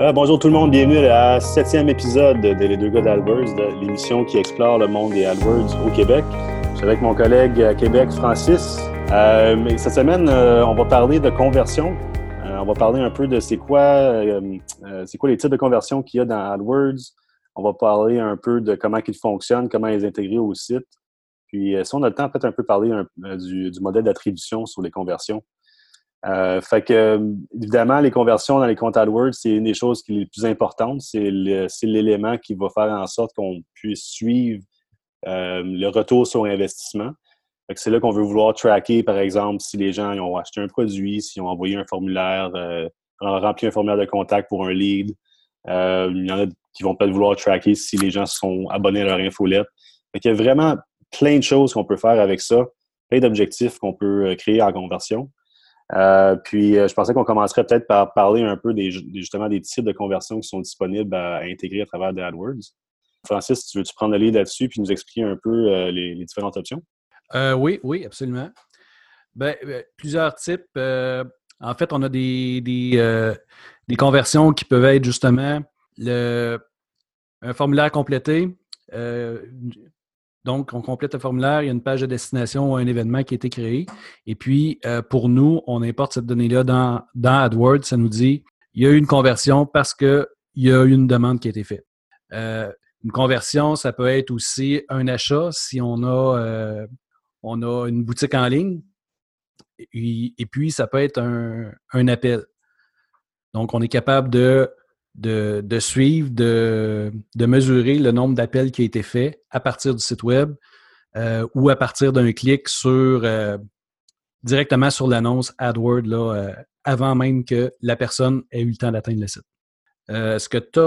Euh, bonjour tout le monde, bienvenue à la septième épisode de Les deux gars d'AdWords, de l'émission qui explore le monde des AdWords au Québec. Je suis avec mon collègue à Québec, Francis. Euh, cette semaine, euh, on va parler de conversion. on va parler un peu de c'est quoi, c'est quoi les types de conversion qu'il y a dans AdWords. On va parler un peu de comment ils fonctionnent, comment les intégrer au site. Puis, si on a le temps, peut-être un peu parler du modèle d'attribution sur les conversions. Euh, fait que, évidemment, les conversions dans les comptes AdWords, c'est une des choses qui est les plus importantes. C'est l'élément qui va faire en sorte qu'on puisse suivre euh, le retour sur investissement. C'est là qu'on veut vouloir tracker, par exemple, si les gens ont acheté un produit, s'ils ont envoyé un formulaire, euh, rempli un formulaire de contact pour un lead. Euh, il y en a qui vont peut-être vouloir tracker si les gens sont abonnés à leur infolette. il y a vraiment plein de choses qu'on peut faire avec ça, plein d'objectifs qu'on peut créer en conversion. Euh, puis, euh, je pensais qu'on commencerait peut-être par parler un peu des, justement des types de conversions qui sont disponibles à, intégrer à travers des AdWords. Francis, tu veux-tu prendre le lead là-dessus puis nous expliquer un peu euh, les, différentes options? oui, oui, absolument. Ben, plusieurs types. en fait, on a des, des, conversions qui peuvent être justement le, un formulaire complété, donc, on complète le formulaire, il y a une page de destination ou un événement qui a été créé. Et puis, euh, pour nous, on importe cette donnée-là dans, AdWords. Ça nous dit il y a eu une conversion parce qu'il y a eu une demande qui a été faite. Euh, une conversion, ça peut être aussi un achat si on a, euh, une boutique en ligne. Et, puis, ça peut être un appel. Donc, on est capable de de, suivre, de, mesurer le nombre d'appels qui a été fait à partir du site web euh, ou à partir d'un clic sur euh, directement sur l'annonce AdWord là, euh, avant même que la personne ait eu le temps d'atteindre le site. est-ce que tu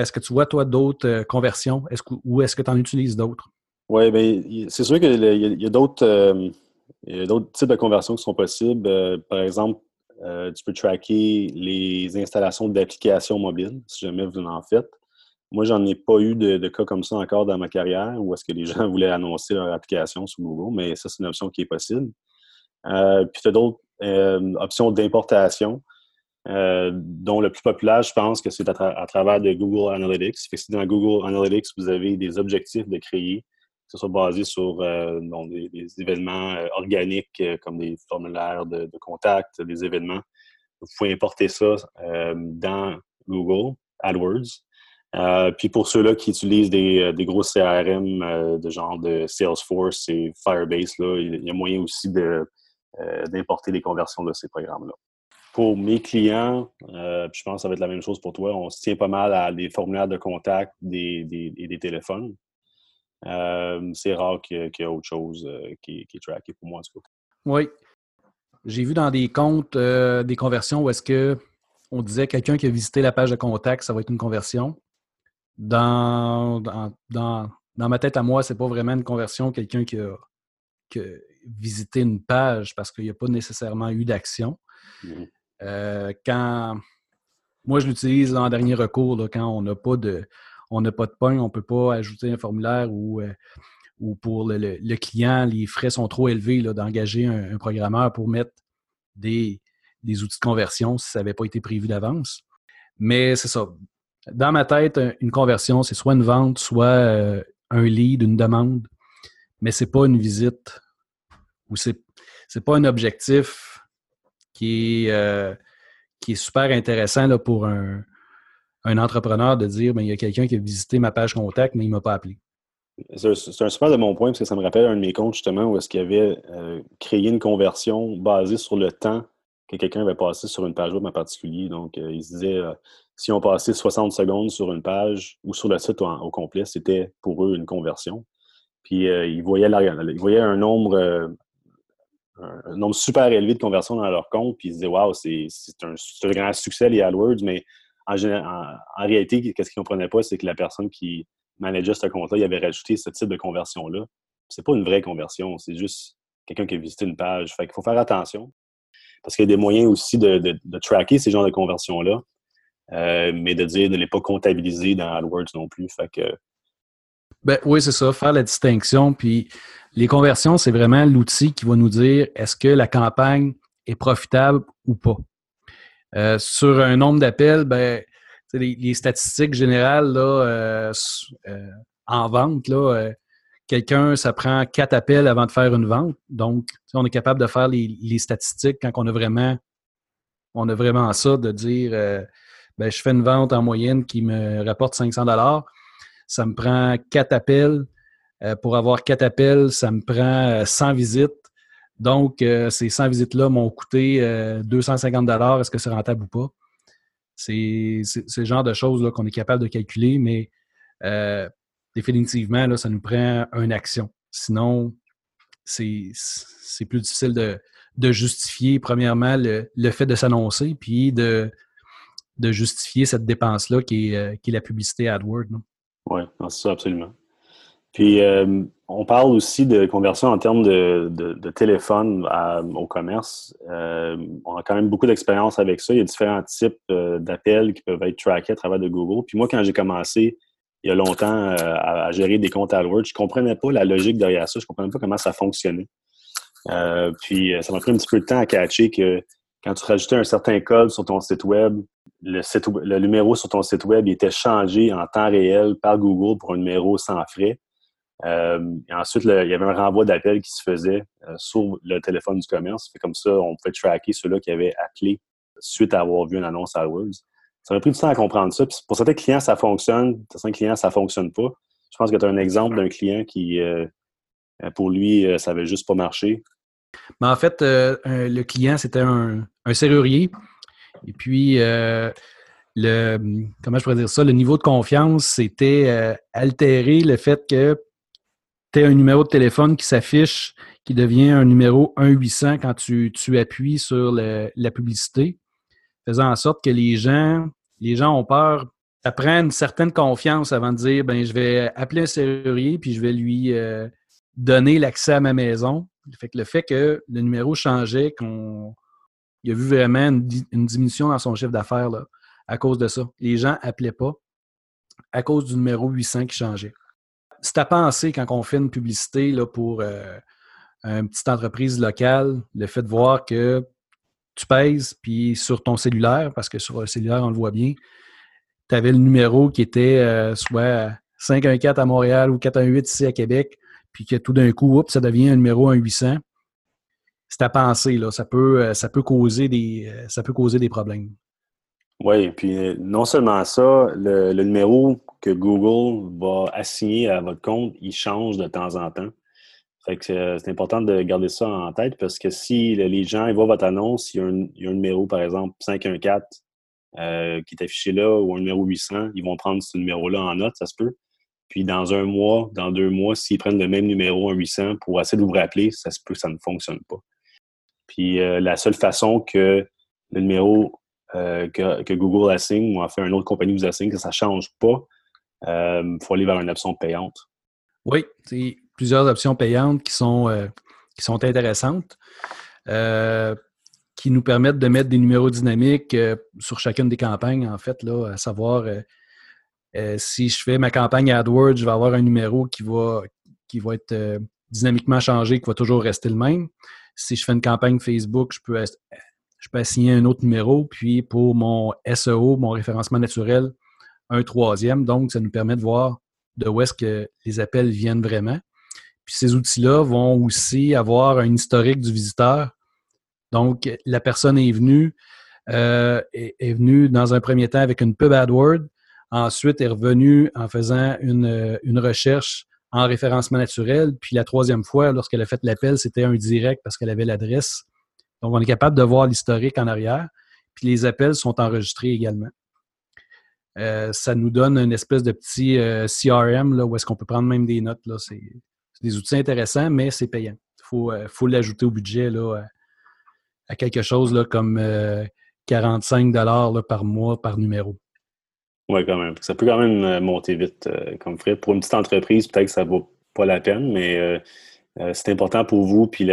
est-ce que tu vois toi d'autres conversions? Est-ce ou est-ce que tu en utilises d'autres? Oui, bien, c'est sûr qu'il y a, d'autres types de conversions qui sont possibles. par exemple, euh, tu peux tracker les installations d'applications mobiles, si jamais vous en faites. Moi, j'en ai pas eu de, cas comme ça encore dans ma carrière où est-ce que les gens voulaient annoncer leur application sur Google, mais ça, c'est une option qui est possible. Euh, puis, tu as d'autres euh, options d'importation, dont le plus populaire, je pense que c'est à, travers de Google Analytics. Fait si dans Google Analytics, vous avez des objectifs de créer ce soit basé sur euh, des, événements euh, organiques euh, comme des formulaires de, contact, des événements. Vous pouvez importer ça dans Google AdWords. puis pour ceux-là qui utilisent des, gros CRM de genre de Salesforce et Firebase, là, il y a moyen aussi d'importer les conversions de ces programmes-là. Pour mes clients, je pense que ça va être la même chose pour toi, on se tient pas mal à des formulaires de contact et des, téléphones. Euh, c'est rare qu'il y, ait autre chose euh, qui, est tracké pour moi, en tout cas. Oui. J'ai vu dans des comptes euh, des conversions où est-ce que on disait quelqu'un qui a visité la page de contact, ça va être une conversion. Dans, dans, ma tête à moi, c'est pas vraiment une conversion, quelqu'un qui a, visité une page parce qu'il n'y a pas nécessairement eu d'action. Mmh quand moi je l'utilise en dernier recours, quand on n'a pas de on n'a pas de pain, on ne peut pas ajouter un formulaire ou, euh, ou pour le, client, les frais sont trop élevés d'engager un, programmeur pour mettre des, outils de conversion si ça n'avait pas été prévu d'avance. Mais c'est ça. Dans ma tête, une conversion, c'est soit une vente, soit euh, un lead, une demande, mais ce n'est pas une visite ou c'est n'est pas un objectif qui est, euh, qui est super intéressant là, pour un, un entrepreneur de dire ben, il y a quelqu'un qui a visité ma page contact, mais il ne m'a pas appelé. C'est un super de mon point, parce que ça me rappelle un de mes comptes, justement, où est-ce qu'il avait euh, créé une conversion basée sur le temps que quelqu'un avait passé sur une page web en particulier. Donc, euh, il se disait, euh, si on passait 60 secondes sur une page ou sur le site au, complet, c'était pour eux une conversion. Puis, ils, voyaient un nombre, un, nombre super élevé de conversions dans leur compte, puis ils se disaient, waouh, c'est un, un, grand succès, les AdWords, mais en, réalité, qu'est-ce qu'ils ne comprenaient pas, c'est que la personne qui manageait ce compte-là, il avait rajouté ce type de conversion-là. C'est pas une vraie conversion, c'est juste quelqu'un qui a visité une page. Fait qu'il faut faire attention. Parce qu'il y a des moyens aussi de, tracker ces genres de conversions-là, euh, mais de dire de ne les pas comptabiliser dans AdWords non plus. Fait que... Ben, oui, c'est ça, faire la distinction. Puis les conversions, c'est vraiment l'outil qui va nous dire est-ce que la campagne est profitable ou pas. Euh, sur un nombre d'appels, ben, les, statistiques générales là, en vente, là, quelqu'un, ça prend quatre appels avant de faire une vente. Donc, on est capable de faire les, statistiques quand on a vraiment, on a vraiment ça, de dire, euh, ben, je fais une vente en moyenne qui me rapporte 500 dollars. Ça me prend quatre appels. Euh, pour avoir quatre appels, ça me prend 100 visites. Donc, euh, ces 100 visites-là m'ont coûté 250 dollars. Est-ce que c'est rentable ou pas? C'est ce genre de choses qu'on est capable de calculer, mais définitivement, là, ça nous prend une action. Sinon, c'est plus difficile de, justifier, premièrement, le, fait de s'annoncer, puis de, justifier cette dépense-là qui, euh, est, la publicité AdWords. Oui, c'est ça, absolument. Puis, euh, on parle aussi de conversion en termes de, téléphone au commerce. Euh, on a quand même beaucoup d'expérience avec ça. Il y a différents types d'appels qui peuvent être trackés à travers de Google. Puis moi, quand j'ai commencé il y a longtemps euh, à, gérer des comptes AdWords. Je ne comprenais pas la logique derrière ça. Je ne comprenais pas comment ça fonctionnait. Euh, puis euh, ça m'a pris un petit peu de temps à catcher que quand tu rajoutais un certain code sur ton site web, le, numéro sur ton site web était changé en temps réel par Google pour un numéro sans frais. Et ensuite, il y avait un renvoi d'appel qui se faisait sur le téléphone du commerce. comme ça, on pouvait tracker ceux-là qui avaient appelé suite à avoir vu une annonce AdWords. Ça m'a pris du temps à comprendre ça. pour certains clients, ça fonctionne. Pour certains clients, ça ne fonctionne pas. Je pense que tu as un exemple d'un client qui, euh, euh, pour lui, euh, ça n'avait juste pas marché. Mais en fait, le client, c'était un, serrurier. Et puis, le, comment je pourrais dire ça, le niveau de confiance, c'était altéré le fait que tu un numéro de téléphone qui s'affiche, qui devient un numéro 1-800 quand tu, tu appuies sur la publicité faisant en sorte que les gens, les gens ont peur. Ça prend une certaine confiance avant de dire ben je vais appeler un serrurier puis je vais lui euh, donner l'accès à ma maison. Fait que le fait que le numéro changeait, qu'on il a vu vraiment une, diminution dans son chiffre d'affaires à cause de ça. Les gens appelaient pas à cause du numéro 800 qui changeait. C'est à penser quand on fait une publicité là, pour euh, une petite entreprise locale, le fait de voir que tu pèses, puis sur ton cellulaire, parce que sur le cellulaire, on le voit bien, tu avais le numéro qui était euh, soit 514 à Montréal ou 418 ici à Québec, puis que tout d'un coup, ça devient un numéro 1800. C'est à penser, là. Ça peut, euh, ça peut, causer, des, ça peut causer des problèmes. Oui, puis non seulement ça, le, numéro que Google va assigner à votre compte, il change de temps en temps. Euh, c'est important de garder ça en tête parce que si les gens voient votre annonce, il y, a un, numéro, par exemple, 514 euh, qui est affiché là ou un numéro 800, ils vont prendre ce numéro-là en note, ça se peut. Puis dans un mois, dans deux mois, s'ils prennent le même numéro, un 800, pour essayer de vous rappeler, ça se peut que ça ne fonctionne pas. Puis euh, la seule façon que le numéro que, Google assigne ou en fait une autre compagnie vous assigne, que ça ne change pas, il faut aller vers une option payante. Oui, plusieurs options payantes qui sont, euh, qui sont intéressantes, euh, qui nous permettent de mettre des numéros dynamiques euh, sur chacune des campagnes, en fait, là, à savoir si je fais ma campagne AdWords, je vais avoir un numéro qui va, qui va être dynamiquement changé, qui va toujours rester le même. Si je fais une campagne Facebook, je peux, je peux assigner un autre numéro, puis pour mon SEO, mon référencement naturel, un troisième. Donc, ça nous permet de voir de où est-ce que les appels viennent vraiment. Puis ces outils-là vont aussi avoir un historique du visiteur. Donc, la personne est venue, euh, est, venue dans un premier temps avec une pub AdWord, ensuite est revenue en faisant une, recherche en référencement naturel, puis la troisième fois, lorsqu'elle a fait l'appel, c'était un direct parce qu'elle avait l'adresse. Donc, on est capable de voir l'historique en arrière, puis les appels sont enregistrés également. Euh, ça nous donne une espèce de petit euh, CRM là, où est-ce qu'on peut prendre même des notes. Là. C'est, des outils intéressants, mais c'est payant. Il faut, euh, faut l'ajouter au budget là, à, quelque chose là, comme 45 dollars par mois par numéro. Oui, quand même. Ça peut quand même monter vite comme frais. Pour une petite entreprise, peut-être que ça ne vaut pas la peine, mais c'est important pour vous. Puis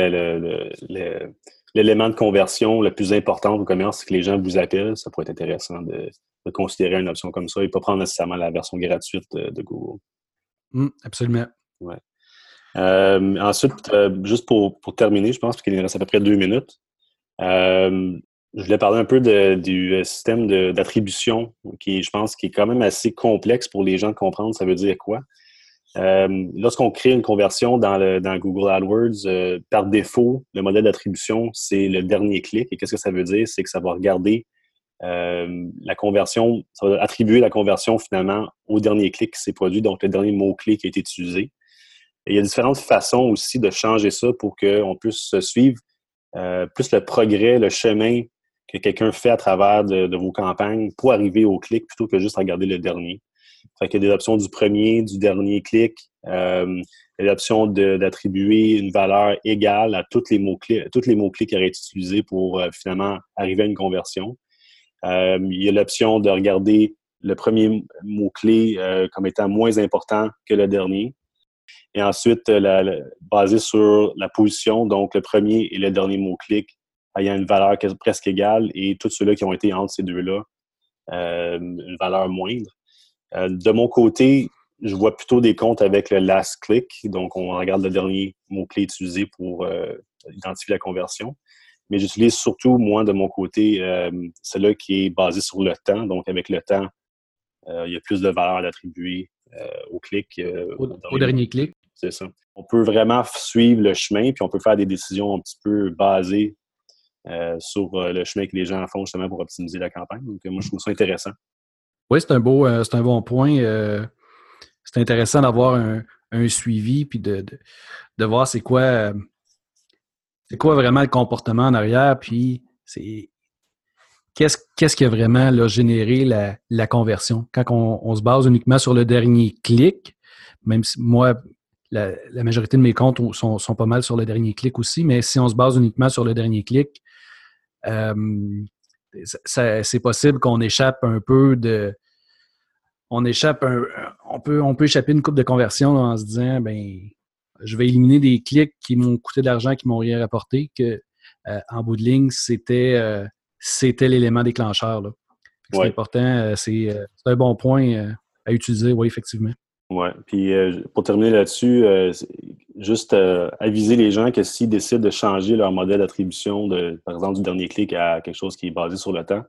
l'élément de conversion le plus important au commerce, c'est que les gens vous appellent. Ça pourrait être intéressant de, considérer une option comme ça et pas prendre nécessairement la version gratuite de, Google. Mmh, absolument. Ouais. Euh, ensuite, euh, juste pour, terminer, je pense, qu'il nous reste à peu près deux minutes. Euh, je voulais parler un peu du système d'attribution, qui je pense qui est quand même assez complexe pour les gens de comprendre ça veut dire quoi. Lorsqu'on crée une conversion dans, le, Google AdWords, par défaut, le modèle d'attribution, c'est le dernier clic. Et qu'est-ce que ça veut dire? C'est que ça va regarder euh, la conversion, ça va attribuer la conversion finalement au dernier clic qui s'est produit, donc le dernier mot-clé qui a été utilisé. il y a différentes façons aussi de changer ça pour qu'on puisse suivre euh, plus le progrès, le chemin que quelqu'un fait à travers de, vos campagnes pour arriver au clic plutôt que juste regarder le dernier. Fait qu'il y a des options du premier, du dernier clic. Euh, l'option d'attribuer une valeur égale à tous les mots-clés, tous les mots-clés qui auraient été utilisés pour finalement arriver à une conversion. Euh, il y a l'option de regarder le premier mot-clé euh, comme étant moins important que le dernier. Et ensuite, euh, basé sur la position, donc le premier et le dernier mot-clic ayant une valeur presque égale et tous ceux-là qui ont été entre ces deux-là, une valeur moindre. De mon côté, je vois plutôt des comptes avec le last click, donc on regarde le dernier mot-clé utilisé pour identifier la conversion. Mais j'utilise surtout, moi, de mon côté, euh, celle-là qui est basée sur le temps. Donc, avec le temps, euh, il y a plus de valeur à attribuer euh, au clic. au, dernier clic. C'est ça. On peut vraiment suivre le chemin, puis on peut faire des décisions un petit peu basées sur le chemin que les gens font justement pour optimiser la campagne. Donc, moi, je trouve ça intéressant. Oui, c'est un beau, c'est un bon point. c'est intéressant d'avoir un, suivi, puis de, voir c'est quoi c'est quoi vraiment le comportement en arrière, puis c'est qu'est-ce, qu'est-ce qui a vraiment généré la, conversion. Quand on, se base uniquement sur le dernier clic, même si moi, la, majorité de mes comptes sont, pas mal sur le dernier clic aussi, mais si on se base uniquement sur le dernier clic, euh, c'est possible qu'on échappe un peu de. On échappe un, on peut, on peut échapper une coupe de conversion en se disant ben je vais éliminer des clics qui m'ont coûté de l'argent, qui m'ont rien rapporté, que euh, en bout de ligne, c'était euh, c'était l'élément déclencheur. C'est important, euh, c'est un bon point à utiliser, oui, effectivement. Oui. Puis pour terminer là-dessus, juste aviser les gens que s'ils décident de changer leur modèle d'attribution, de, par exemple, du dernier clic à quelque chose qui est basé sur le temps,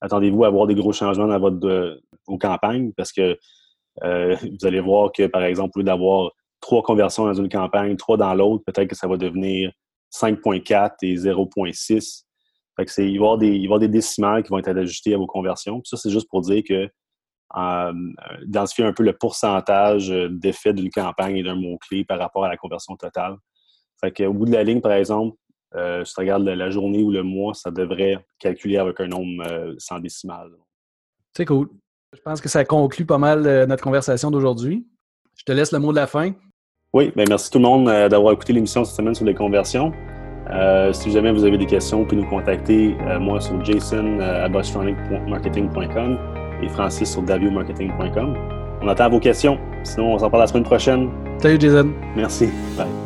attendez-vous à avoir des gros changements dans votre, vos campagnes parce que vous allez voir que, par exemple, au lieu d'avoir trois conversions dans une campagne, trois dans l'autre, peut-être que ça va devenir 5.4 et 0.6. Fait que il, va y avoir des, il va y avoir des décimales qui vont être ajustées à vos conversions. ça, c'est juste pour dire que euh, identifier un peu le pourcentage d'effet d'une campagne et d'un mot-clé par rapport à la conversion totale. Fait qu'au bout de la ligne, par exemple, euh, si tu regardes la, journée ou le mois, ça devrait calculer avec un nombre euh, sans décimal. C'est cool. Je pense que ça conclut pas mal euh, notre conversation d'aujourd'hui. Je te laisse le mot de la fin. Oui, bien merci tout le monde euh, d'avoir écouté l'émission cette semaine sur les conversions. Euh, si jamais vous avez des questions, vous pouvez nous contacter, euh, moi sur jason à et Francis sur daviomarketing.com. On attend vos questions. Sinon, on s'en parle la semaine prochaine. Salut Jason. Merci. Bye.